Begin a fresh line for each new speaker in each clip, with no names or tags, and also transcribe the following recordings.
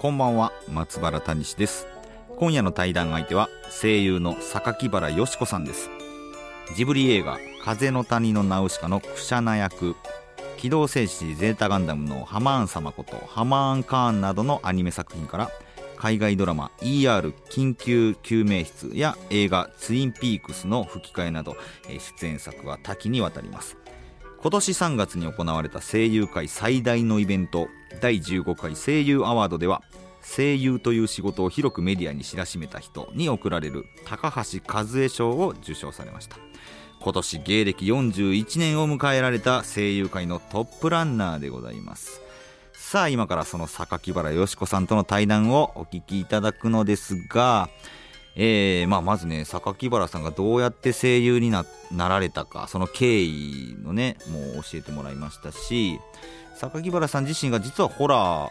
こんばんは松原谷志です。今夜の対談相手は声優の榊原よし子さんです。ジブリ映画「風の谷のナウシカ」のクシャナ役機動戦士ゼータガンダムのハマーン様ことハマーン・カーンなどのアニメ作品から海外ドラマ ER 緊急救命室や映画ツインピークスの吹き替えなど出演作は多岐にわたります。今年3月に行われた声優界最大のイベント第15回声優アワードでは声優という仕事を広くメディアに知らしめた人に贈られる高橋和恵賞を受賞されました。今年芸歴41年を迎えられた声優界のトップランナーでございます。さあ今からその榊原よし子さんとの対談をお聞きいただくのですがえーまあ、まずね榊原さんがどうやって声優になられたかその経緯のねもう教えてもらいましたし榊原さん自身が実はホラ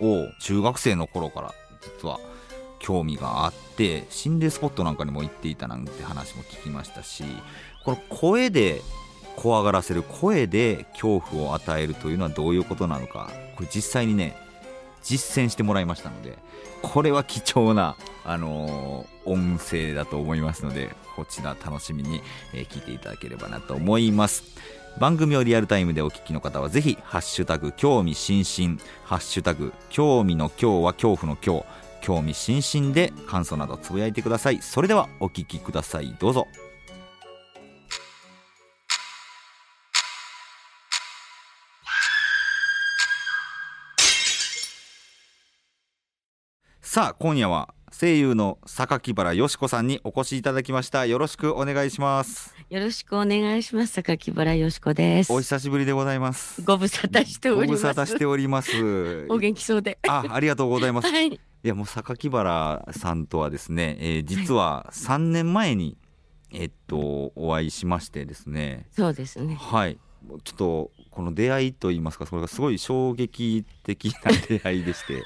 ーを中学生の頃から実は興味があって心霊スポットなんかにも行っていたなんて話も聞きましたしこの声で怖がらせる声で恐怖を与えるというのはどういうことなのかこれ実際にね実践してもらいましたのでこれは貴重な、あのー、音声だと思いますのでこちら楽しみに、えー、聞いていただければなと思います。番組をリアルタイムでお聞きの方はぜひハッシュタグ興味津々。ハッシュタグ興味の今日は恐怖の今日興味津々で感想などつぶやいてください。それではお聞きください。どうぞ。さあ今夜は声優の榊原よし子さんにお越しいただきました。よろしくお願いします。
よろしくお願いします。榊原よし子です。
お久しぶりでございます。
ご無沙汰しております。
ご無沙汰しております。
お元気そうで。
あありがとうございます、
はい、
いやもう榊原さんとはですね、えー、実は3年前に、えっとお会いしましてですね。
そうですね。
はいちょっとこの出会いといいますかそれがすごい衝撃的な出会いでして。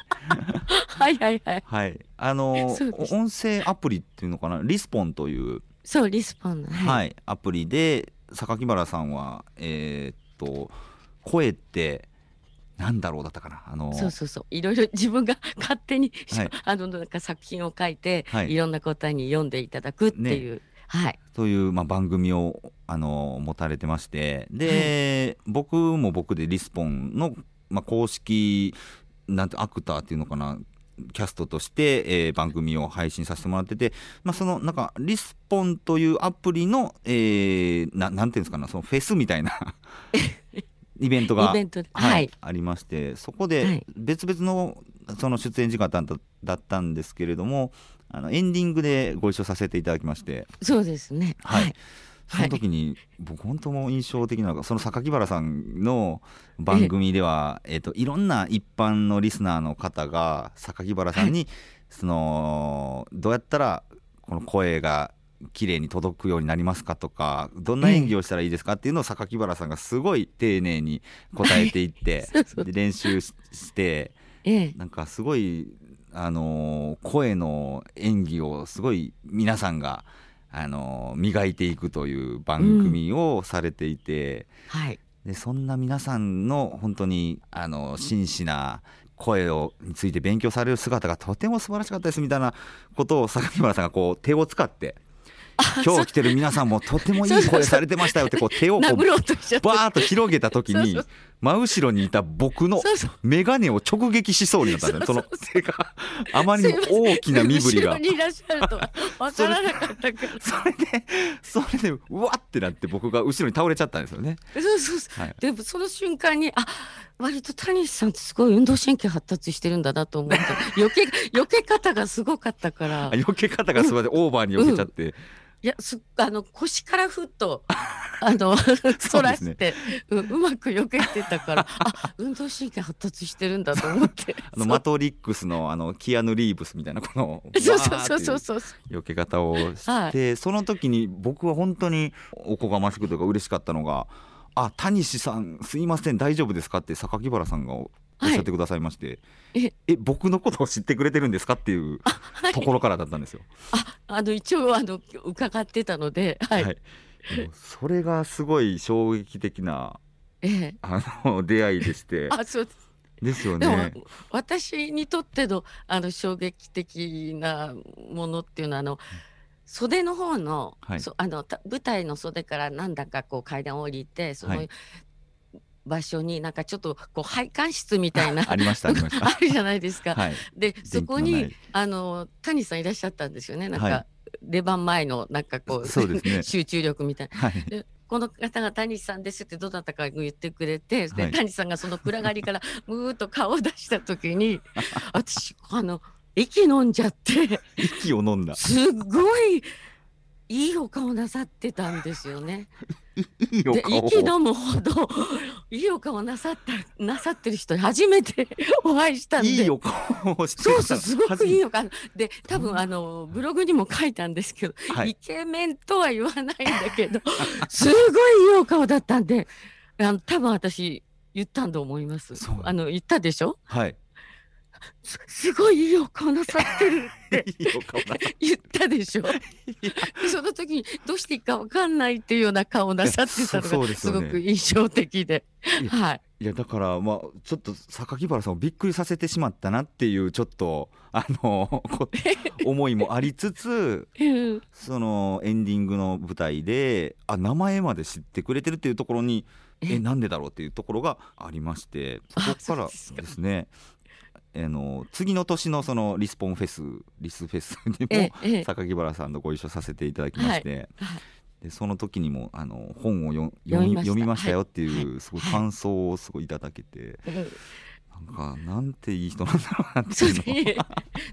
はいはいはい。
はい。あの音声アプリっていうのかな？リスポンという。
そうリスポン、
はい、はい、アプリで榊原さんはえー、っと声ってなんだろうだったかな？あの
そうそうそう。いろいろ自分が勝手に、はい、あのなんか作品を書いて、はい、いろんな方に読んでいただくっていう、ね、はい、
という、まあ、番組をあの持たれてまして。で、はい、僕も僕でリスポンの、まあ、公式なんてアクターっていうのかなキャストとして、えー、番組を配信させてもらってて、まあ、そのなんかリスポンというアプリの、えー、ななんていうんですかなそのフェスみたいな イベントが
はい、
ありましてそこで別々のその出演時間だったんですけれどもあのエンディングでご一緒させていただきまして。
そうですね。
はい、その時に、僕本当も印象的なのがその榊原さんの番組では、えー、といろんな一般のリスナーの方が榊原さんに、そのどうやったらこの声が綺麗に届くようになりますかとかどんな演技をしたらいいですかっていうのを榊原さんがすごい丁寧に答えていって で練習して、なんかすごいあの声の演技をすごい皆さんが、あの磨いていくという番組をされていて、
うん、はい、
でそんな皆さんの本当にあの真摯な声をについて勉強される姿がとても素晴らしかったですみたいなことを榊原さんがこう手を使って 今日来てる皆さんもとてもいい声されてましたよってこう手をこうバーッと広げた時に真後ろにいた僕の眼鏡を直撃しそうになったんだよ。その手があまりにも大きな身振りが。
それで
それでうわってなって僕が後ろに倒れちゃったんですよね。
そうそうそう、はい、でもその瞬間にあ割と谷さんってすごい運動神経発達してるんだなと思って余計避け方がすごかったから。
避け方がすごい、うん、オーバーに避けちゃって。
いやすあの腰からふっと あの反らして、ううまく避けてたから あ運動神経発達してるんだと思って。
あのマトリックスのあのキアヌ・リーブスみたいなこの
そうそうそうそう。
避け方をして、はい、その時に僕は本当におこがましくというか嬉しかったのが「あ谷西さんすいません大丈夫ですか?」って榊原さんがおっしゃってくださいまして、はい、え僕のことを知ってくれてるんですかっていうところからだったんですよ。
ああの一応あの伺ってたので、はい、はい、
それがすごい衝撃的な、ええ、あの出会いでして。
あそうです
ですよね。
私にとってのあの衝撃的なものっていうのはあの。袖の方の,、はい、あの舞台の袖からなんだかこう階段を降りてその場所になんかちょっとこう配管室みたいな
ありましたありました。
あるじゃないですか。はい、でそこにあの谷さんいらっしゃったんですよね。なんか、はい、出番前のなんかこうそうです、ね、集中力みたいな。はい、でこの方が谷さんですってどなたか言ってくれて、で谷さんがその暗がりから むーっと顔を出した時に私あの息飲んじゃって
息を飲んだ。
すごいいいお顔なさってたんですよね。
いいお顔
息飲むほど いいお顔なさったなさってる人に初めて お会いしたんで。い
いお顔をして
そうそうすごくいいお顔。で多分あのブログにも書いたんですけど、はい、イケメンとは言わないんだけど すごいいいお顔だったんであの多分私言ったんと思います。あの言ったでしょ？
はい
すごいいいお顔なさってるって 言ったでしょ？その時にどうしていいか分かんないっていうような顔なさってたのがすごく印象的で。はい、
いやだからまあちょっと榊原さんをびっくりさせてしまったなっていうちょっとあの 思いもありつつそのエンディングの舞台であ名前まで知ってくれてるっていうところにえなんでだろうっていうところがありましてそこからですねあの次の年のそのリスポンフェスリスフェスにも榊原さんとご一緒させていただきまして、でその時にもあの本を読み読みましたよっていう、すごい感想をすごいいただけて。なんかなんていい人なんだろうなっていうの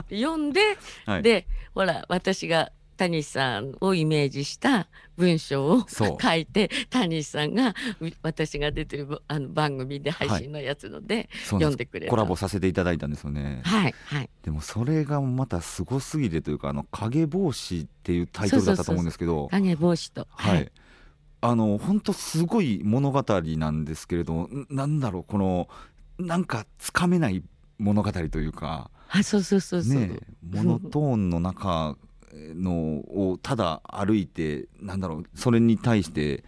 読んで、はい、でほら私が谷さんをイメージした文章を書いて谷さんが私が出てるあの番組で配信のやつので、はい、読んでくれ
コラボさせていただいたんですよね。
はいはい、
でもそれがまたすごすぎてというか「あの影帽子」っていうタイトルだったと思うんですけど
影帽子と。
はい、はい、あの本当すごい物語なんですけれどなんだろうこのなんかつかめない物語というか。
あそうそうそうそう、
ね、モノトーンの中のをただ歩いてなんだろうそれに対して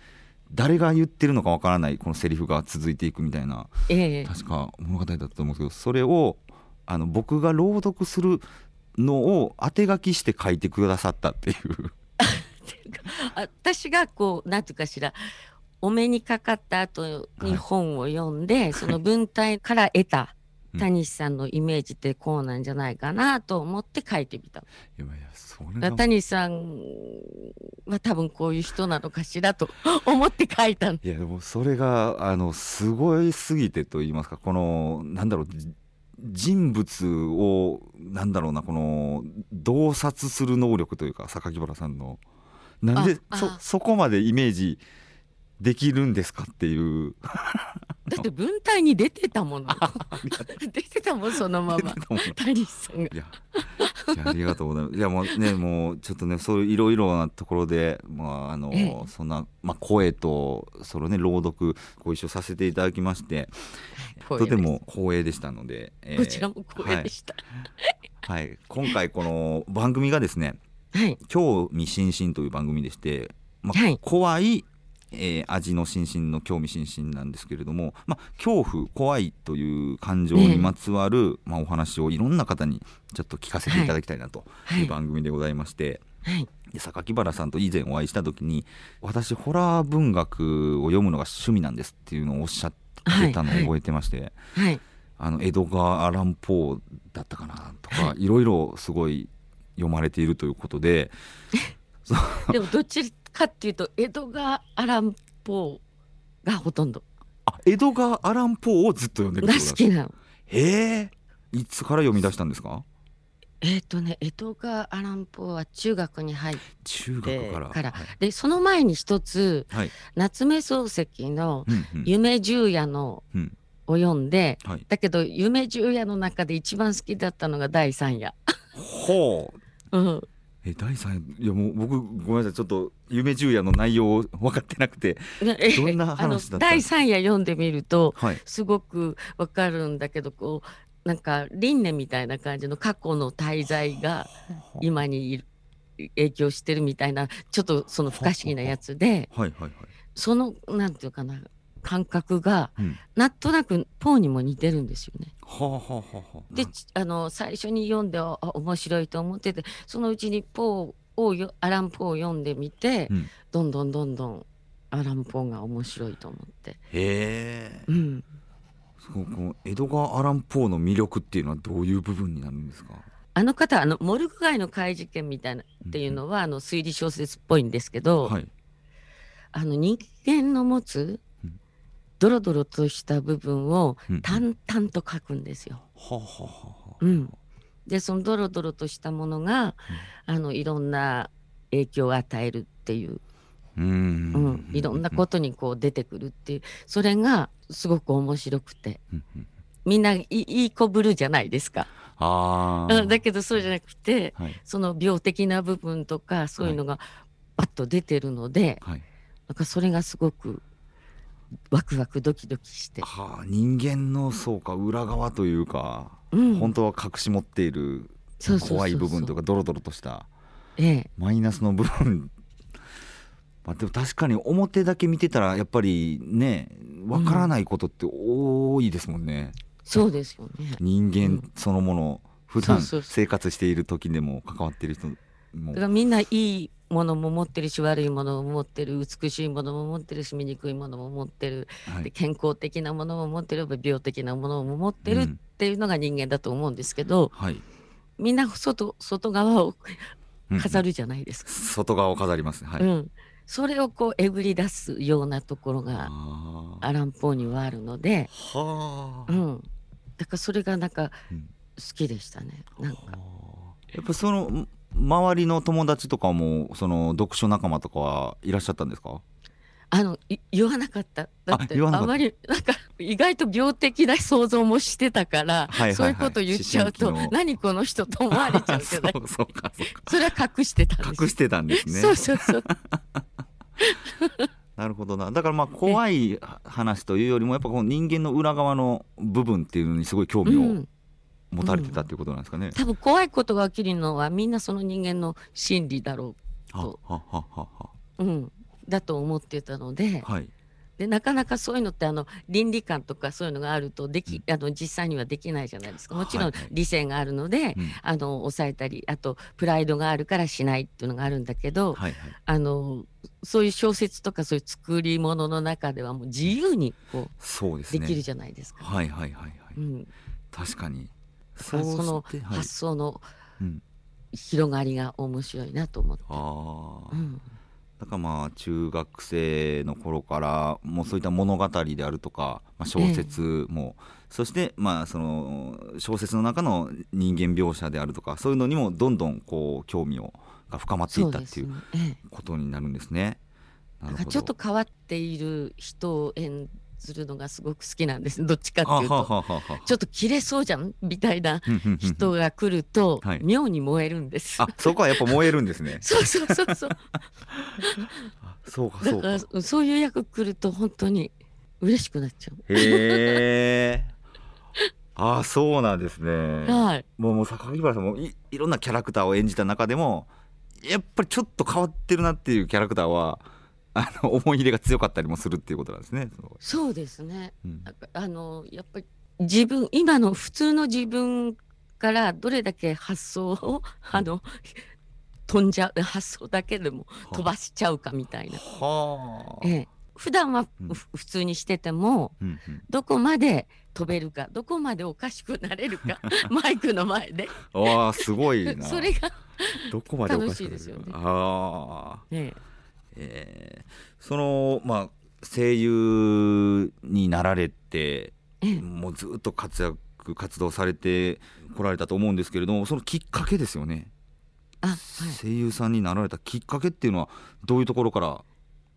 誰が言ってるのかわからないこのセリフが続いていくみたいな、え確か物語だったと思うんですけどそれをあの僕が朗読するのを当て書きして書いてくださったっていう。
私がこうなんていうかしらお目にかかった後に本を読んで、はい、その文体から得た谷さんのイメージってこうなんじゃないかなと思って書いてみた。いやいやそれ谷さんは多分こういう人なのかしらと 思って書いた
いやでもそれがあのすごいすぎてと言いますかこのなんだろう人物をなんだろうなこの洞察する能力というか榊原さんの。なんでそそこまでイメージできるんですかっていう。
だって文体に出てたもの。出てたもんそのまま。谷さんが。いや
ありがとうございます。いやもうねもうちょっとねそういういろいろなところでまああの、ええ、そんな、まあ、声とそのね朗読ご一緒させていただきましてとても光栄でしたので、
えー、こちらも光栄でした、
はい、はい、今回この番組がですね「はい、興味津々」という番組でして、まあ、はい、怖いえー、味の心身の興味津々なんですけれども、まあ、恐怖怖いという感情にまつわる、まあ、お話をいろんな方にちょっと聞かせてい。ただきたいなという番組でございまして、はい、で榊原さんと以前お会いした時に私ホラー文学を読むのが趣味なんですっていうのをおっしゃってたのを覚えてまして、はい、あの江戸川アラン・ポーだったかなとか、い。ろいろすごい読まれているということで。
でもどっちかっていうと江戸川アランポーがほとんど。
あ江戸川アランポーをずっと読んでる
が好きなの。
へえ。いつから読み出したんですか？
えっ、とね江戸川アランポーは中学に入っ
中
て
学から。
から。
はい
でその前に一つ
はい。
夏目漱石の
うんうん「
夢十夜の」
うん。
を読んで
はい。
だけど夢十夜の中で一番好きだったのが第三夜。
ほう。
うん、
え第三いやもう僕ごめんなさいちょっと夢十夜の内容 分かってなくて どんな話だった
第三夜読んでみると
はい。
すごくわかるんだけどこうなんか輪廻みたいな感じの過去の滞在が今に影響してるみたいなちょっとその不可思議なやつで
はいはいはい。
そのなんていうかな感覚が
うん。
なんとなくポーにも似てるんですよね。
はあはあはあはあ
でちあの最初に読んで面白いと思っててそのうちにポーをよアラン・ポーを読んでみて、
うん。
どんどんどんどんアラン・ポーが面白いと思って。
へえ。
うん。
そうこの江戸川アラン・ポーの魅力っていうのはどういう部分になるんですか？
あの方あのモルグ街の怪事件みたいなっていうのは、あの推理小説っぽいんですけど、
はい。
あの人間の持つ
うん
ドロドロとした部分を
うんうん。
淡々と書くんですよ。
はあはあはあはあ
うん、でそのドロドロとしたものが、あのいろんな影響を与えるっていう、
う
ん。ん。いろんなことにこう出てくるっていう。それがすごく面白くて。
うんうん
みんないい子ぶるじゃないですか。
あ
だけどそうじゃなくて
はい。
その病的な部分とかそういうのがバッと出てるので、
はい。
なんかそれがすごくワクワクドキドキして、
はあ人間のそうか裏側というか、
うん。
本当は隠し持っている
そうそうそうそう。
怖い部分というかドロドロとした
ええ、
マイナスの部分。まあでも確かに表だけ見てたらやっぱりねわからないことって多いですもんね、
そうですよね。
人間そのもの普段
そうそうそう。
生活している時でも関わっている人も
だからみんないいものも持ってるし悪いものも持ってる美しいものも持ってるし醜いものも持ってる、
はい。
で健康的なものも持ってる病的なものも持ってるっ
うん
ていうのが人間だと思うんですけど、
はい。
みんな外外側を
うん
飾るじゃないですか。
外側を飾りますね。はい、
うん、それをこうえぐり出すようなところがアランポーにはあるので、
はあ、
うん、だからそれがなんか
うん。
好きでしたね。なんか。
やっぱその周りの友達とかもその読書仲間とかはいらっしゃったんですか？
あのい言わなかった。だってあまりなんか意外と病的な想像もしてたから、
はいはいはい。
そういうこと言っちゃうと何この人と思われちゃうじゃない
そうかそうか。
それは隠してたんです
隠してたんですね。
そうそうそう。
なるほどな。だからまあ怖い話というよりもやっぱこの人間の裏側の部分っていうのにすごい興味を
うん、
持たれてたっていうことなんですかね、
多分怖いことが起きるのはみんなその人間の心理だろ
ははははは。
う、うん、だと思ってたので。
はい。
でなかなかそういうのってあの倫理観とかそういうのがあるとでき、あの実際にはできないじゃないですか。もちろん理性があるので、
うん。
あの抑えたりあとプライドがあるからしないっていうのがあるんだけど、
はいはい。
あのそういう小説とかそういう作り物の中ではもう自由にこ
そうですね。
うできるじゃないですか。
はいはいはいはい、
うん、
確かに
その発想の
うん、
広がりが面白いなと思って。
ああ、
うん。
だからまあ中学生の頃からもうそういった物語であるとか、まあ、小説も、そしてまあその小説の中の人間描写であるとかそういうのにもどんどんこう興味をが深まっていったっていうことになるんですね。なるほど。
なんかちょっと変わっている人を演ずるのがすごく好きなんですどっちかっていうと。ちょっと切れそうじゃん？みたいな人が来ると
はい
妙に燃えるんです。
あそこはやっぱ燃えるんですね。
そうそうそうそう。
そうかそうか。
だからそういう役来ると本当に嬉しくなっちゃ
へえ。あそうなんですね。
う。はい。
もうもう榊原さんもいいろんなキャラクターを演じた中でもやっぱりちょっと変わってるなっていうキャラクターはあの思い入れが強かったりもするっていうことなんですね。そ
うですね。
うん
あのやっぱり自分今の普通の自分からどれだけ発想をあの飛んじゃう発想だけでも飛ばしちゃうかみたいな。
はあ。
ええ、普段は
うん
ふ普通にしてても
うんうん
どこまで飛べるかどこまでおかしくなれるか マイクの前で
わあすごいな。
それが、
どこまでおかしくなる
楽しいですよね
ああ。
え
えーそのまあ声優になられてもうずっと活躍く活動されてこられたと思うんですけれどもそのきっかけですよね、
あ、はい。
声優さんになられたきっかけっていうのはどういうところから、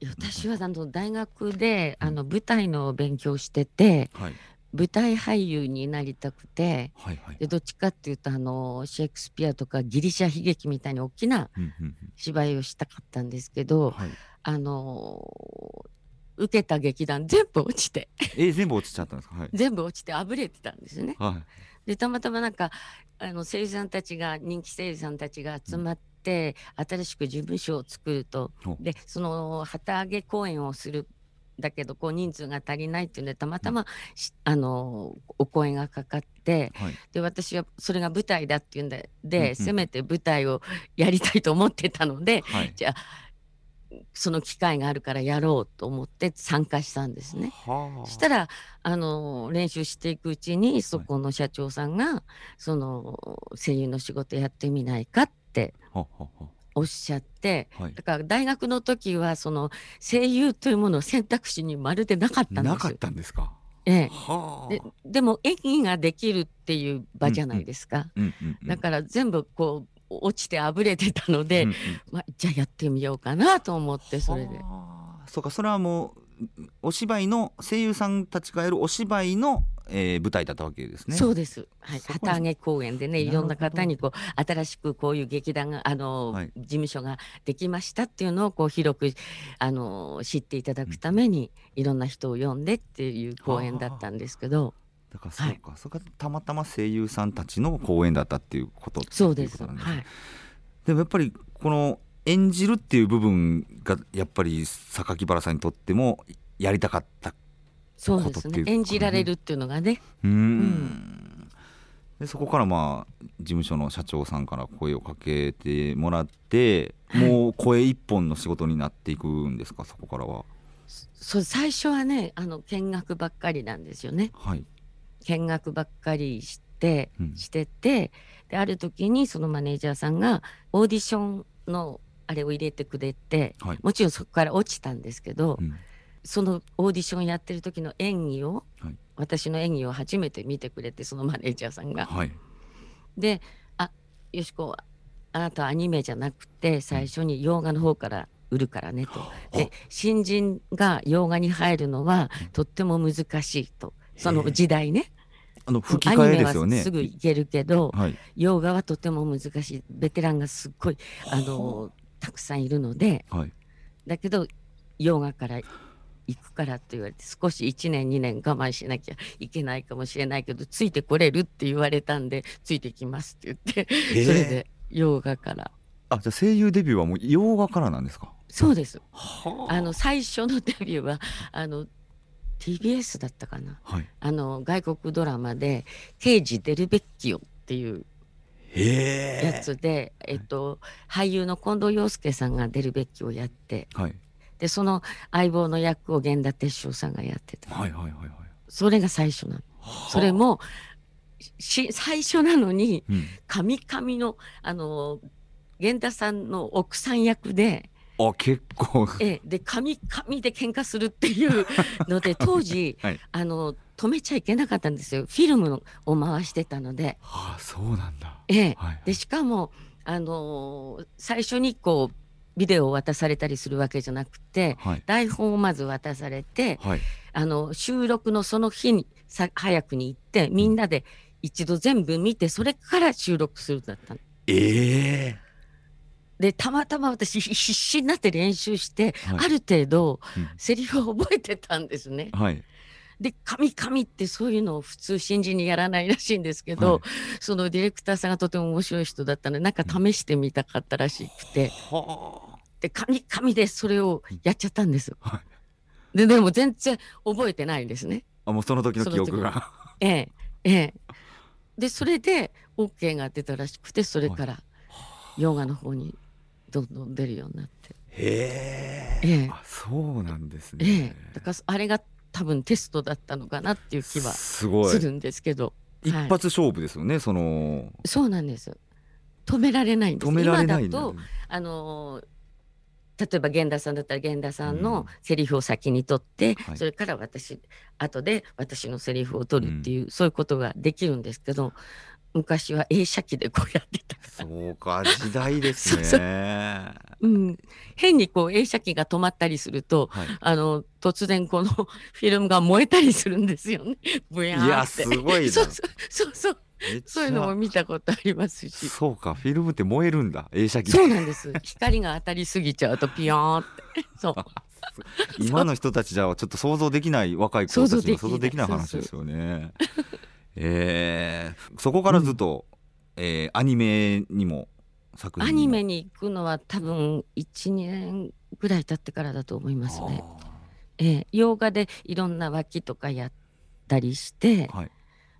私はあの大学であの舞台の勉強してて
はい、
舞台俳優になりたくて
はいはい
でどっちかっていうとあのシェイクスピアとかギリシャ悲劇みたいに大きな
うんうんうん。
芝居をしたかったんですけど
はい、
あの受けた劇団全部落ちて。
えー全部落ちちゃったんですか？はい、
全部落ちてあぶれてたんですね。
はい。
でたまたまなんかあの声優さんたちが人気声優さんたちが集まって、新しく事務所を作ると。でその旗揚げ公演をするだけどこう人数が足りないっていうんでたまたま、しあのお声がかかって
はい。
で私はそれが舞台だっていうんでで、
うんうん。
せめて舞台をやりたいと思ってたので
はい。
じゃあその機会があるからやろうと思って参加したんですね。
はあ。
したらあの練習していくうちにそこの社長さんが、その声優の仕事やってみないかって
ははは
おっしゃって
はい。
だから大学の時はその声優というものを選択肢にまるでなかったんです
なかったんですか？
ええ。
はあ。
ででも演技ができるっていう場じゃないですか、
うんうんうん。
だから全部こう落ちてあぶれてたので、
うんうん。
まあ、じゃあやってみようかなと思ってそれで。
はあ。そうかそれはもうお芝居の声優さんたちがやるお芝居の、えー舞台だったわけですね。
そうです。はい。旗揚げ公演でね、いろんな方にこう新しくこういう劇団があの、
はい
事務所ができましたっていうのをこう広くあの知っていただくために、いろんな人を呼んでっていう公演だったんですけど、
だからそうか、それがたまたま声優さんたちの公演だったっていうこと
そうです。
っていうことなん
はい。
でもやっぱりこの演じるっていう部分がやっぱり榊原さんにとってもやりたかった
そうですね
ことっていう。
演じられるっていうのがね、
うーん。でそこからまあ事務所の社長さんから声をかけてもらって、
はい。
もう声一本の仕事になっていくんですか？そこからは。
そう最初はね、あの見学ばっかりなんですよね。
はい、
見学ばっかりして、
うん。
しててである時にそのマネージャーさんがオーディションのあれを入れてくれて
はい。
もちろんそこから落ちたんですけど、
うん。
そのオーディションやってる時の演技を、
はい。
私の演技を初めて見てくれてそのマネージャーさんが。
はい。
で「あよしこあなたはアニメじゃなくて最初に洋画の方から売るからね」と。で新人が洋画に入るのはとっても難しいと。その時代ね。
あの吹き替えですよね。
アニメはすぐ行けるけど
はい。
洋画はとても難しい。ベテランがすっごいあのたくさんいるので
はい
だけど洋画から行くからと言われて少し1年2年我慢しなきゃいけないかもしれないけどついてこれるって言われたんでついてきますって言って
へえ
それで洋画から
あじゃあ声優デビューはもう洋画からなんですか？
そうです
は
あの最初のデビューはあの TBS だったかな
はい。
あの外国ドラマで「刑事デルベッキオ」っていう。やつで、えっと、俳優の近藤洋介さんがデルベッキをやって
はい。
でその相棒の役を源田鉄章さんがやってた、
はいはいはいはい。
それが最初なの。それもし最初なのに
うん。
神々のあの源田さんの奥さん役で
あ結構。
ええで神々で喧嘩するっていうので当時、
はい。
あの止めちゃいけなかったんですよフィルムを回してたので。
はあそうなんだ。
ええ
はい。
でしかも、あのー最初にこうビデオを渡されたりするわけじゃなくて
はい
台本をまず渡されて
はい。
あの収録のその日にさ早くに行ってみんなで一度全部見てそれから収録するんだったの。
ええ
でたまたま私必死になって練習して、
はい
ある程度
うん
セリフを覚えてたんですね。
はい。
で「神々」ってそういうのを普通新人にやらないらしいんですけど、
はい
そのディレクターさんがとても面白い人だったのでなんか試してみたかったらしくて。
は
で神々でそれをやっちゃったんですよ。
は
ででも全然覚えてないんですね。
あ。あもうその時の記憶が。
ええええ。でそれで OK が出たらしくてそれからヨガの方にどんどん出るようになって。
へえ。
ええ
あそうなんです
え
ね
え。。だからあれが多分テストだったのかなっていう気は
すごい
す。るんですけど。
一
はい
発勝負ですよね。その
そうなんです。止められないんです。
止められない
とあのー例えば源田さんだったら源田さん
うん
のセリフを先に取って、
はい
それから私後で私のセリフを取るっていう、そういうことができるんですけど昔は映写機でこうやってた
そうか時代ですね
そう
は
うん、変にこう映写機が止まったりすると
い
あの突然このフィルムが燃えたりするんですよね。ブヤーって
いやすごいな
そうそうそうそういうのも見たことありますし。
そうかフィルムって燃えるんだ映写機
そうなんです。光が当たりすぎちゃうとピヨーンって。そう。
今の人たちじゃちょっと想像できない若い子たちには想像
できない
話ですよね。えーそこからずっと、えーアニメにも作品
アニメに行くのは多分1、2年ぐらい経ってからだと思いますね。ええ洋画でいろんな脇とかやったりして、
はい。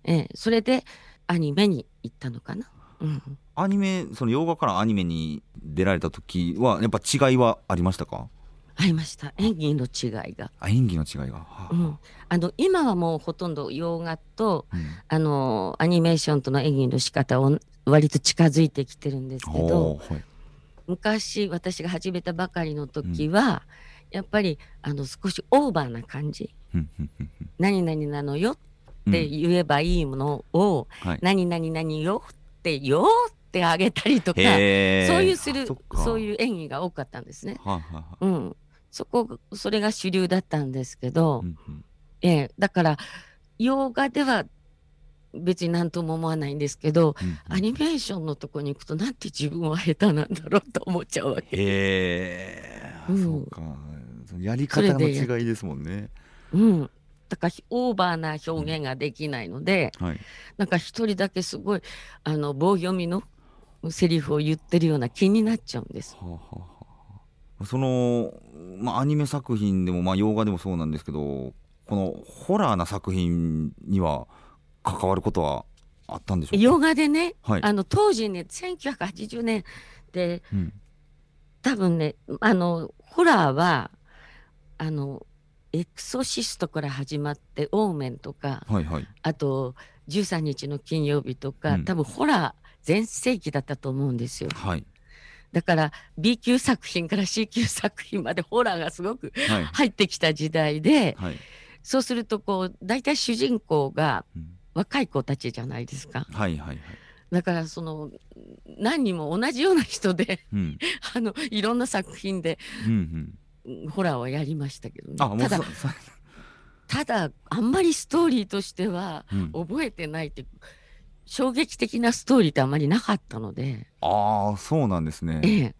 ええそれでアニメに行ったのかな。うん、
アニメその洋画からアニメに出られた時はやっぱ違いはありましたか？
ありました。演技の違いが。
あ演技の違いが、はあ。
うん、あの今はもうほとんど洋画と
うん。
あのアニメーションとの演技の仕方を割と近づいてきてるんですけど
はい。
昔私が始めたばかりの時は、やっぱりあの少しオーバーな感じ
うんうんうん「
何々なのよ」
うん
って言えばいいものを
はい「
何々何よ」って「よ」ってあげたりとか、そういうする
そ
ういう演技が多かったんですね。
はいは
うん、そこそれが主流だったんですけど、
うんうん。
ええ、だから洋画では別に何とも思わないんですけど
うんうん。
アニメーションのとこに行くとなんて自分は下手なんだろうと思っちゃうわけ。
へえ、
うん。
そうか。やり方の違いですもんね。
うん、だからオーバーな表現ができないので、
はい。
なんか一人だけすごいあの棒読みのセリフを言ってるような気になっちゃうんです。
はあはあはあその、まあ、アニメ作品でも、まあ、洋画でもそうなんですけどこのホラーな作品には関わることはあったんでしょうか？
洋画でね、
はい。
あの当時ね1980年で
うん。
多分ねあのホラーはあのエクソシストから始まってオーメンとか
はいはい。
あと13日の金曜日とか、
うん。
多分ホラー全盛期だったと思うんですよ。
はい
だから B 級作品から C 級作品までホラーがすごく
はい。
入ってきた時代で
はい、
そうするとこう大体主人公が
うん。
若い子たちじゃないですか。
はいはいはい。
だからその何人も同じような人で
うん。
あのいろんな作品で
うんうん。
うんホラーはやりましたけどね。ただただあんまりストーリーとしては
うん。
覚えてないって衝撃的なストーリーってあんまりなかったので、
ああそうなんですね。
ええ、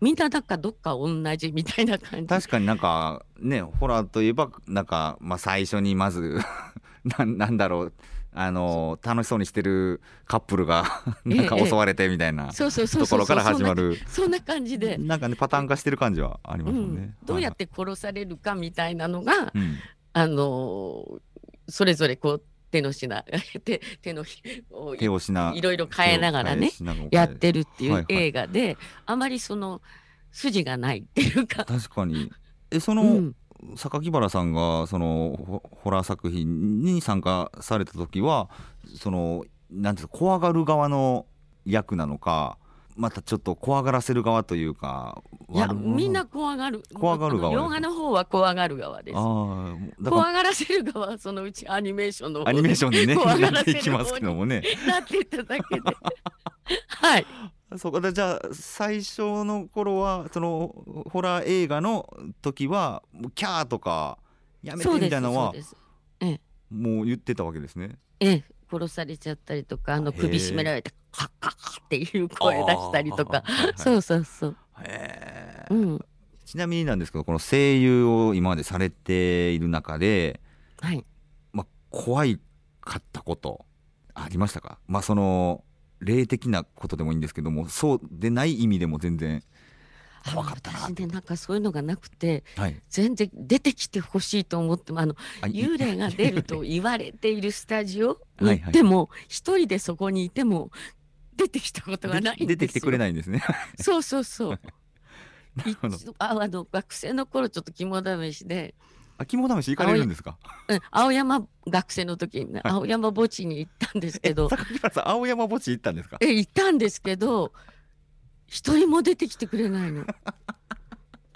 みんななんかどっか同じみたいな感じ。
確かになんかねホラーといえばなんか、まあ、最初にまず ななんだろう。あの楽しそうにしてるカップルがなんか
ええ。
襲われてみたいな
そうそうそうそう。
ところから始まる。
そんな感じで、
なんかねパターン化してる感じはあり
うん
ますよね。
どうやって殺されるかみたいなのが、
うん。
あのーそれぞれこう手の品 手手の
手をしない
ろいろ変えながらねやってるっていう
はいはい。
映画で、あまりその筋がないっていうか。
確かに。えその、
うん。
榊原さんがそのホホラー作品に参加された時はそのなんていうか怖がる側の役なのかまたちょっと怖がらせる側というか
いやみんな怖がる。
怖がる側
洋画の方は怖がる側です。怖がらせる側はそのうちアニメーションの
アニメーションでね
怖が
なっていき
らせる方に
ますけどもね。
なっていただけで。はい。
そこでじゃあ最初の頃はそのホラー映画の時はキャーとかやめてみたいなのはもう言ってたわけですね。
ええ。殺されちゃったりとかあの首絞められてカッカッっていう声出したりとか。
はいはい
そうそうそう。
へえ
うん。
ちなみになんですけどこの声優を今までされている中で、
はい。
まあ、怖いかったことありましたか？まあその霊的なことでもいいんですけどもそうでない意味でも全然怖かったな
私ねなんかそういうのがなくて
はい。
全然出てきてほしいと思ってもあの幽霊が出ると言われているスタジオに行っても一人でそこにいても出てきたことがないんですよ。
で出てきてくれないんですね。
そうそうそう。ああの学生の頃ちょっと肝試しで、
あ肝試し行かれるんですか？
うん、青山学生の時にね、青山墓地に行ったんですけど。
え榊原さん青山墓地行ったんですか？
え行ったんですけど一人も出てきてくれないの。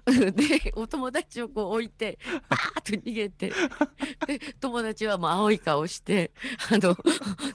でお友達をこう置いてバーッと逃げてで友達はもう青い顔してあの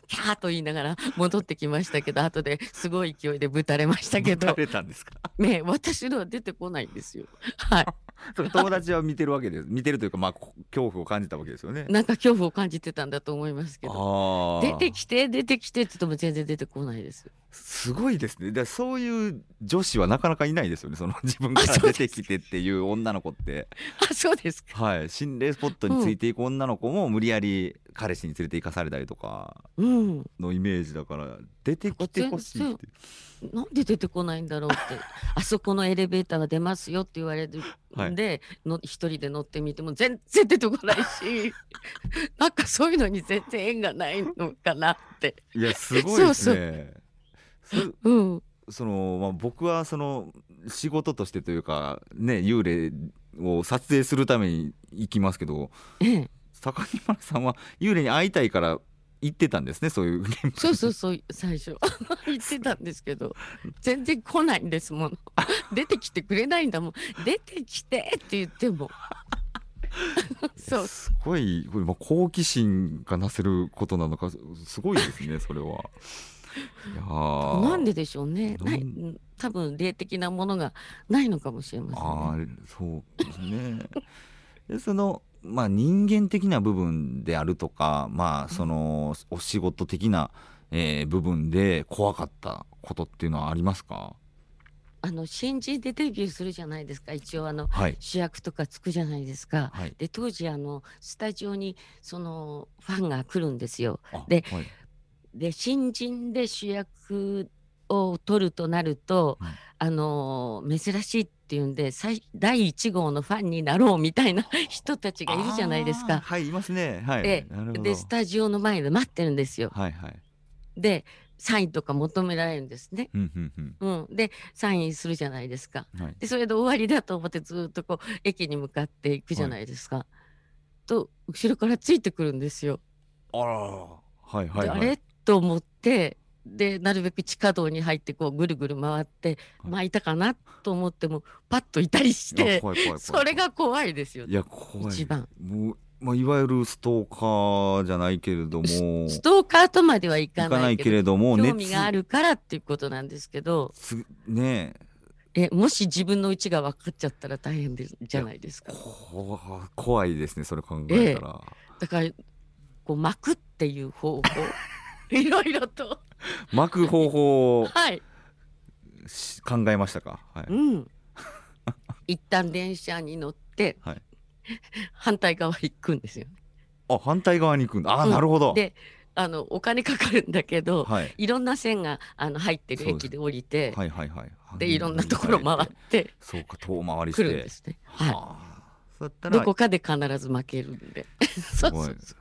キャーと言いながら戻ってきましたけど後ですごい勢いでぶたれましたけど。
れたんですか？
ね私のは出てこないんですよ。はい
友達は見てるわけです。見てるというかまあこ恐怖を感じたわけですよね。
なんか恐怖を感じてたんだと思いますけど。出てきて出てきてって言っても全然出てこないです。
すごいですね。でそういう女子はなかなかいないですよね。その自分から出てきてっていう女の子って。
あそうですか。
はい。心霊スポットについていく女の子も無理やり彼氏に連れて行かされたりとか
うん。
のイメージだから出てきてほしいって。
なんで出てこないんだろうって。あそこのエレベーターが出ますよって言われるんで、の一人で乗ってみても全然出てこないし なんかそういうのに全然縁がないのかなって。
いやすごいですね。そ
うん、
その、まあ、僕はその仕事としてというかね幽霊を撮影するために行きますけど
ええ、
榊原さんは幽霊に会いたいから行ってたんですねそういう
そうそうそう最初。言ってたんですけど全然来ないんですもの。出てきてくれないんだもん。出てきてって言っても。そう。
すごいこれ、まあ、好奇心がなせることなのかすすごいですねそれは。いやー。
なんででしょうね。
な
いうん多分霊的なものがないのかもしれませんね。
あーそうですね。でそのまあ人間的な部分であるとかまあそのお仕事的な、えー部分で怖かったことっていうのはありますか？
あの新人でデビューするじゃないですか。一応あの
はい。
主役とかつくじゃないですか。
はい。
で当時あのスタジオにそのファンが来るんですよ。
あ
で
はい。
で新人で主役を取るとなると、
うん。
あの珍しいっていうんで最第1号のファンになろうみたいな 人たちがいるじゃないですか。
はいいますね。はい、
え
なるほど。
でスタジオの前で待ってるんですよ。
はいはい。
でサインとか求められるんですね。
うんうん
うん、でサインするじゃないですか。
うんはい。
でそれで終わりだと思ってずっとこう駅に向かっていくじゃないですか。と後ろからついてくるんですよ。
あら。はいはいはい。
であれ？と思ってでなるべく地下道に入ってこうぐるぐる回って
はい。
まあいたかなと思ってもパッといたりしてそれが怖いですよ
い。や怖い。
一番。
もう、まあ、いわゆるストーカーじゃないけれども。
ストーカーとまではいか
ないけ
ないけど
れども
興味があるからっていうことなんですけど
つね
え。もし自分の家が分かっちゃったら大変でじゃないですか。
こ怖いですねそれ考えたら、
だからこう巻くっていう方法 いろいろと。
巻く方法を
はい、
し考えましたか？はい、
うん、一旦電車に乗って、
はい。
反対側行くんですよ。
あ反対側に行くんだ。あ、
うん。
なるほど。
であのお金かかるんだけど、
はい。
いろんな線があの入ってる駅で降りて、
はいはいはい。
でいろんなところ回って
そうか遠回りして。
くるんですね。はい、
ら
どこかで必ず負けるんで。
す
そうそうそ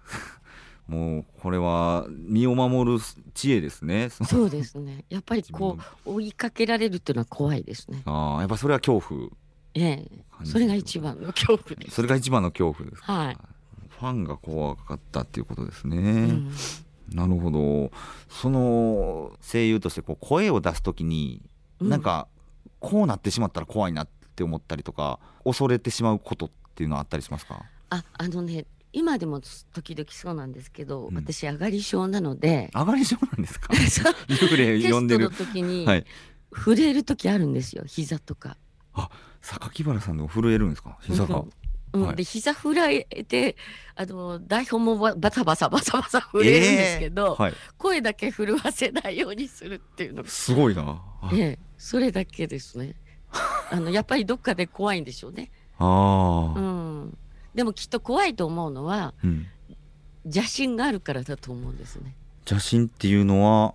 もうこれは身を守る知恵ですね。
うそうですね。やっぱりこ
自
う追いかけられるっていうのは怖いですね。
ああやっぱそれは恐怖。
ええ、それが一番の恐怖です。
それが一番の恐怖ですか。
はい。
ファンが怖かったっていうことですね、
うん。
なるほど。その声優としてこう声を出す時に、
うん。
なんかこうなってしまったら怖いなって思ったりとか恐れてしまうことっていうのはあったりしますか？
ああのね今でも時々そうなんですけど、
うん。
私上がり症なので。
上がり症なんですか？幽霊
テストの
呼んでる
時に
はい。
震える時あるんですよ膝とか。
榊原さんでも震えるんですか？膝が、
うん。
はい。
で膝震えてあの台本もババタバサバサバサ震えるんですけど、
えー。はい、
声だけ震わせないようにするっていうのが、
すごいな。あ
ええ、それだけですね。あのやっぱりどっかで怖いんでしょうね。
あ
う
ー、
ん。でもきっと怖いと思うのは
うん、
邪心があるからだと思うんですね。
邪神っていうのは？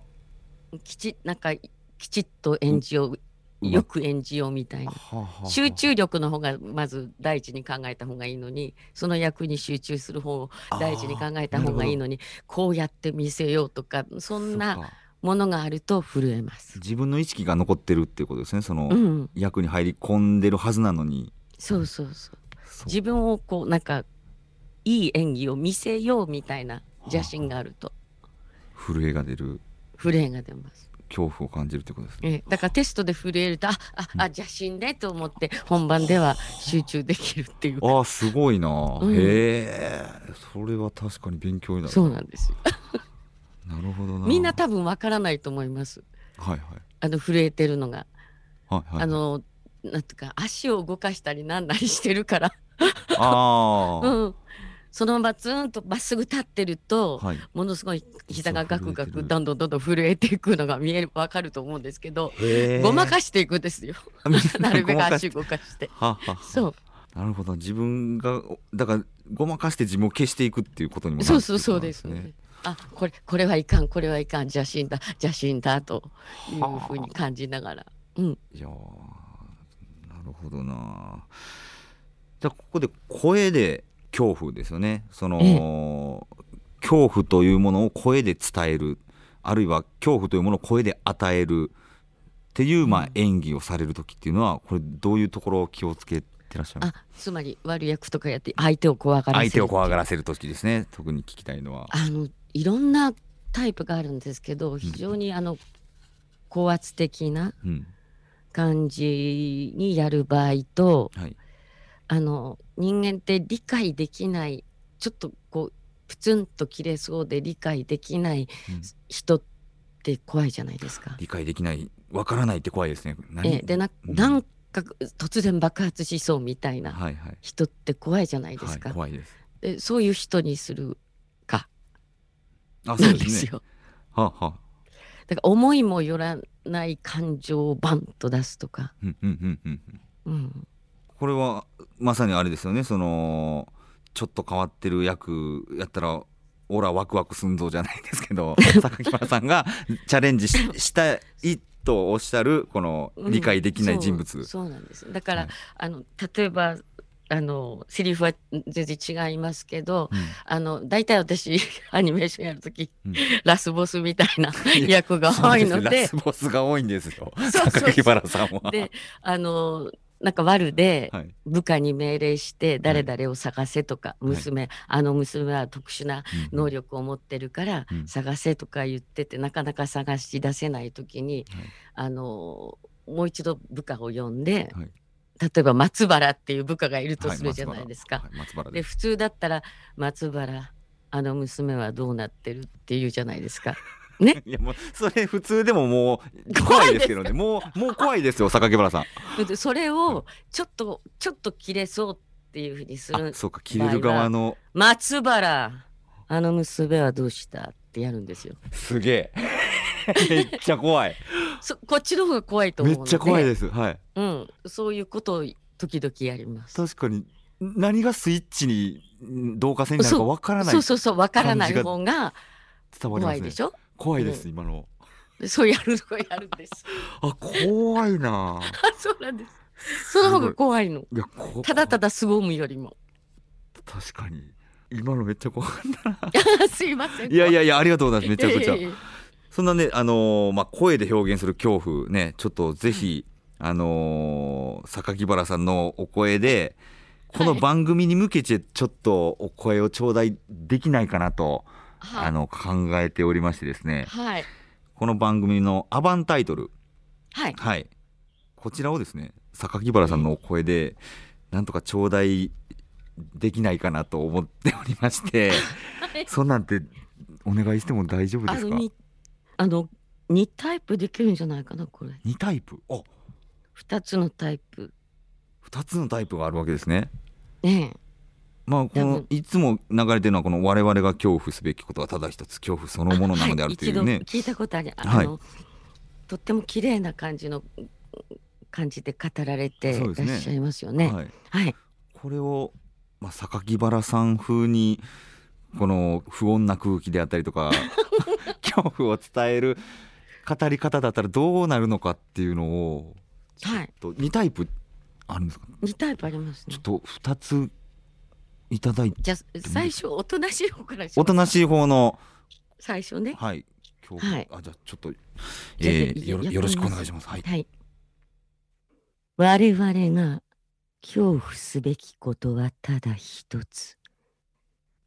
きちなんかきちっと演じよう、
ま
よく演じようみたいな。
はあはあ
集中力の方がまず第一に考えた方がいいのにその役に集中する方を第一に考えた方がいいのにこうやって見せようとかそんな
か。
ものがあると震えます。
自分の意識が残ってるっていうことですね。その、
うん、
役に入り込んでるはずなのに。
そうそうそう自分をこうなんかいい演技を見せようみたいな邪心があると。
震えが出る。
震えが出ます。
恐怖を感じるということですね。
ええ。だからテストで震えるとあああ邪神ねと思って本番では集中できるっていう。
ああすごいな、
うん。
へえ。それは確かに勉強になる。
そうなんですよ。
なるほどな。
みんな多分わからないと思います。
はいはい。
あの震えてるのが、
はいはい
あのなんていうか足を動かしたりなんなりしてるから、
あー。
うん、そのままずーんとまっすぐ立ってると、
はい。
ものすごい膝がガクガクどんどんどんどん震えていくのが見えるわかると思うんですけど、ごまかしていくんですよ。なるべく足動かして。
ははは。
そう。
なるほど。自分がだからごまかして自分を消していくっていうことにもなる
そうそうそうですね。あこれこれはいかんこれはいかん邪神だ邪神だというふうに感じながら、うん、
いやーなるほどなじゃあここで声で恐怖ですよね。その、恐怖というものを声で伝える。あるいは恐怖というものを声で与えるっていう、まあ、演技をされる時っていうのはこれどういうところを気をつけてらっしゃいます
あつまり悪役とかやって相手を怖がらせる
相手を怖が
ら
らせる時ですね。特に聞きたいのは。
あのいろんなタイプがあるんですけど非常にあの高圧的な
うん。
感じにやる場合と
はい
あの人間って理解できないちょっとこうプツンと切れそうで理解できない
うん
人って怖いじゃないですか。
理解できないわからないって怖いですね。何？
ええでな
うん
なんか突然爆発しそうみたいな
はいはい
人って怖いじゃないです
はい
か。
怖いです。
でそういう人にするか
あ
なんです
ね。
よ。
はあはあ
だから思いもよらない感情をバンと出すとか。
うんうんうんうんうん
うん、
これはまさにあれですよね。そのちょっと変わってる役やったらオラワクワクすんぞじゃないですけど 榊原さんがチャレンジししたいとおっしゃるこの
うん。
理解できない人物、
そうそうなんです。だから、
はい
あの例えばあのセリフは全然違いますけど
うん。
あの大体私 アニメーションやるとき、
うん。
ラスボスみたいな 役が多いので。
ラスボスが多いんですよ。榊原さんは。
であのなんか悪で
はい。
部下に命令して誰々を探せとか、娘あの娘は特殊な
うん
能力を持ってるから
うん。
探せとか言っててなかなか探し出せない時に、
はい。
あのもう一度部下を呼んで、
はい。
例えば松原っていう部下がいると
はい
するじゃないですか。で普通だったら松原あの娘はどうなってるっていうじゃないですか。ね。
いやもうそれ普通でももう怖いですけどね。もうもう怖いですよ榊原さん。
でそれをちょっとちょっと切れそうっていうふうにする
あそうか切れる側の。
松原あの娘はどうしたってやるんですよ。
すげえ。めっちゃ怖い。
そこっちの方が怖いと思う
めっちゃ怖いです。はい。
うん、そういうことを時々やります。
確かに何がスイッチにん導火線になるかわからない
そうそうそうわからない方が
伝わりますね。
怖いでしょ？
怖いです今の。
でそうやるのをやるんです。
あ怖いな。
あ そうなんです。その方が怖いの。
い。やこ
ただただ凄むよりも。
確かに。今のめっちゃ怖かったな。
すいません。
いやいやいやありがとうございます。めちゃくちゃ。そんなね、あのーまあ、声で表現する恐怖ね、ちょっとぜひ、あのー榊原さんのお声で、この
はい
番組に向けてちょっとお声を頂戴できないかなと、
はい
あ。の、考えておりましてですね、
はい。
この番組のアバンタイトル、
はい。
はい、こちらをですね、榊原さんのお声で、なんとか頂戴できないかなと思っておりまして、
はい。
そんなんてお願いしても大丈夫ですか？
あのにあの2タイプできるんじゃないかなこれ
?2 タイプ？あ。
2つのタイプ。
2つのタイプがあるわけですね。
ね
まあ、このいつも流れてるのはこの我々が恐怖すべきことはただ一つ恐怖そのものなのであるというね。
はい、聞いたことある。あ
はい。
の、とっても綺麗な感じの感じで語られていらっしゃいますよね。
はい、
はい。
これを、まあ、榊原さん風にこの不穏な空気であったりとか 恐怖を伝える語り方だったらどうなるのかっていうのをちょっ
はい。
と2タイプあるんですか
？2タイプありますね。
ちょっと2ついただいて。
じゃあ最初おとなしい方からします
おとなしい方の。
最初ね。
はい。恐怖、
はい。
あじゃあちょっと、えー、よろよろしくお願いします。はい。
はい。我々が恐怖すべきことはただ一つ。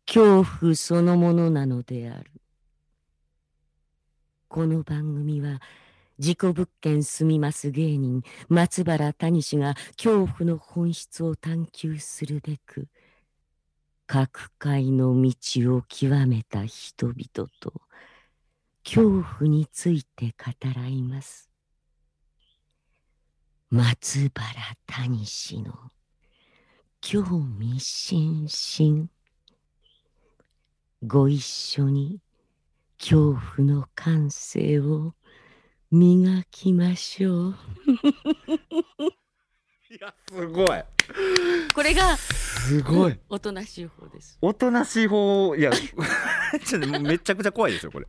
恐怖そのものなのである。この番組は事故物件住みます芸人松原谷氏が恐怖の本質を探求するべく各界の道を極めた人々と恐怖について語らいます。松原谷氏の興味津々。ご一緒に恐怖の感性を磨きましょう。
いやすごい。
これが
すごい。
おとなしい方です。
おとなしい方いや ちょっとめちゃくちゃ怖いですよこれ。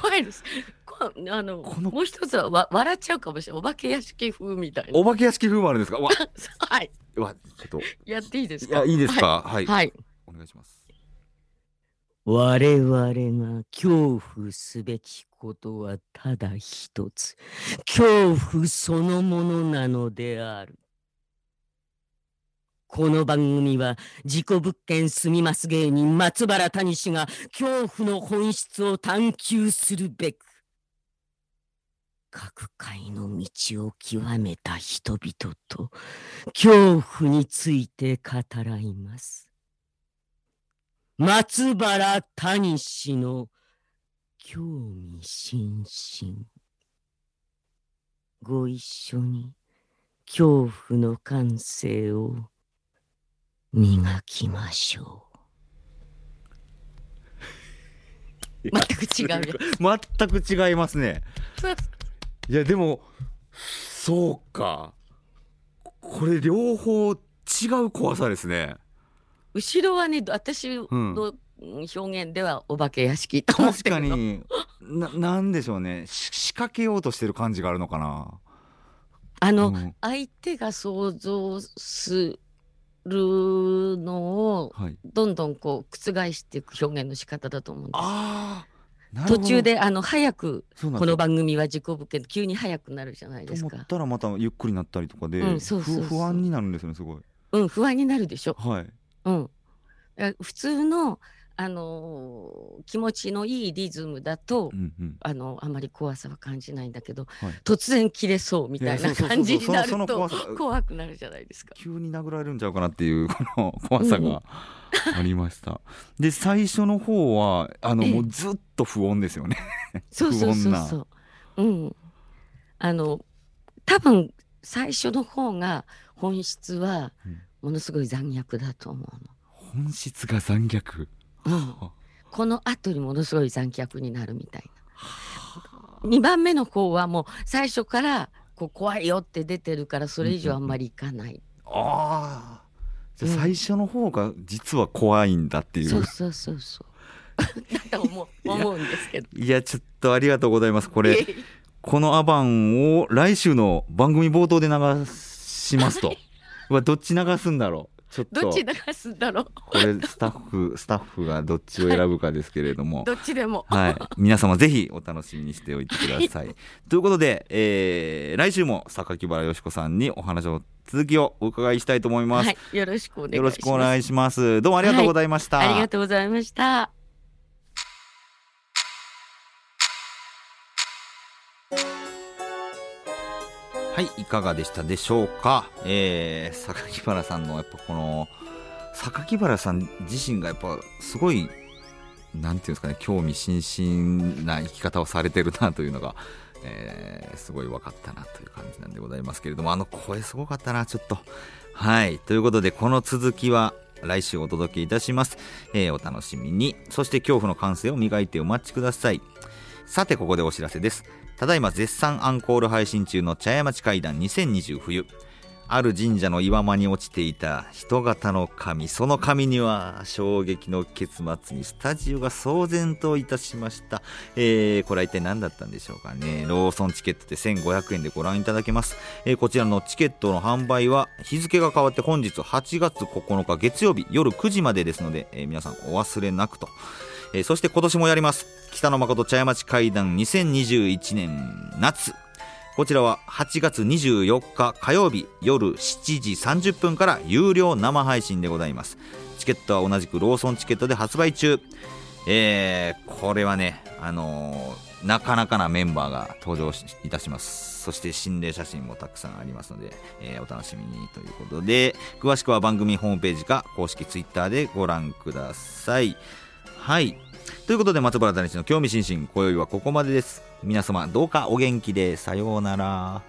怖いです。こあの
この。
もう一つはわ笑っちゃうかもしれない。お化け屋敷風みたいな。
お化け屋敷風もあるんですか？わ。
はい。
わちょっと。
やっていいですか？
いやいいですか？はい、
はい、はい。
お願いします。
我々が恐怖すべきことはただ一つ。恐怖そのものなのであるこの番組は事故物件住みます芸人松原谷氏が恐怖の本質を探求するべく各界の道を極めた人々と恐怖について語らいます。松原谷氏の興味津々。ご一緒に恐怖の感性を磨きましょう。全く違うや
全く違いますね。
つ
いやでもそうか。これ両方違う怖さですね。
後ろはね私の表現ではお化け屋敷と思ってるの。
確かに。ななんでしょうね。し仕掛けようとしてる感じがあるのかな。
あの、
うん。
相手が想像するのを
はい。
どんどんこう覆していく表現の仕方だと思うんです。
ああなるほど。
途中であの早くこの番組は事故物件急に早くなるじゃないですか。
と思ったらまたゆっくりなったりとかで、
うんそうそう
不安になるんですよねすごい。
うん不安になるでしょ。
はい。
うん。普通のあのー気持ちのいいリズムだと、
うんうん。
あのあまり怖さは感じないんだけど、
はい。
突然切れそうみたいな感じになると
の怖
くなるじゃないですか。
急に殴られるんちゃうかなっていうこの怖さがありました、で最初の方はあの
ええ。
もうずっと不穏ですよね。
そうそうそうそう。うん。あの多分最初の方が本質は
うん。
ものすごい残虐だと思
本質が残虐？
この後にものすごい残虐になるみたいな。2番目の方はもう最初からこう怖いよって出てるからそれ以上あんまりいかない。
ああじゃ最初の方が実は怖いんだっていう、
そうそうそうそう。だと思う思うんですけど。
いやちょっとありがとうございますこれこのアバンを来週の番組冒頭で流しますと どっち流すんだろうちょっと
どっち流すんだろう？
これスタッフ スタッフがどっちを選ぶかですけれども、
どっちでも。
はい、皆様ぜひお楽しみにしておいてください。ということで、えー来週も榊原よしこさんにお話を続きをお伺いしたいと思います。
はい、よろしくお願いします。
よろしくお願いします。どうもありがとうございました。
ありがとうございました。
はい、いかがでしたでしょうか？えー、榊原さんのやっぱこの榊原さん自身がやっぱすごいなんていうんですかね興味津々な生き方をされてるなというのが、えーすごい分かったなという感じなんでございますけれどもあの声すごかったなちょっと。はいということでこの続きは来週お届けいたします、えーお楽しみに。そして恐怖の感性を磨いてお待ちください。さてここでお知らせです。ただいま絶賛アンコール配信中の茶屋町会談2020冬。ある神社の岩間に落ちていた人型の神その神には衝撃の結末にスタジオが騒然といたしました、えーこれは一体何だったんでしょうかね。ローソンチケットで1500円でご覧いただけます、えーこちらのチケットの販売は日付が変わって本日8月9日月曜日夜9時までですので、えー皆さんお忘れなくと。えーそして今年もやります。北野誠茶屋町会談2021年夏。こちらは8月24日火曜日夜7時30分から有料生配信でございます。チケットは同じくローソンチケットで発売中。えー、これはねあのー、なかなかなメンバーが登場いたします。そして心霊写真もたくさんありますので、えー、お楽しみにということで詳しくは番組ホームページか公式 Twitter でご覧ください。はい。ということで松原谷氏の興味津々今宵はここまでです。皆様どうかお元気で。さようなら。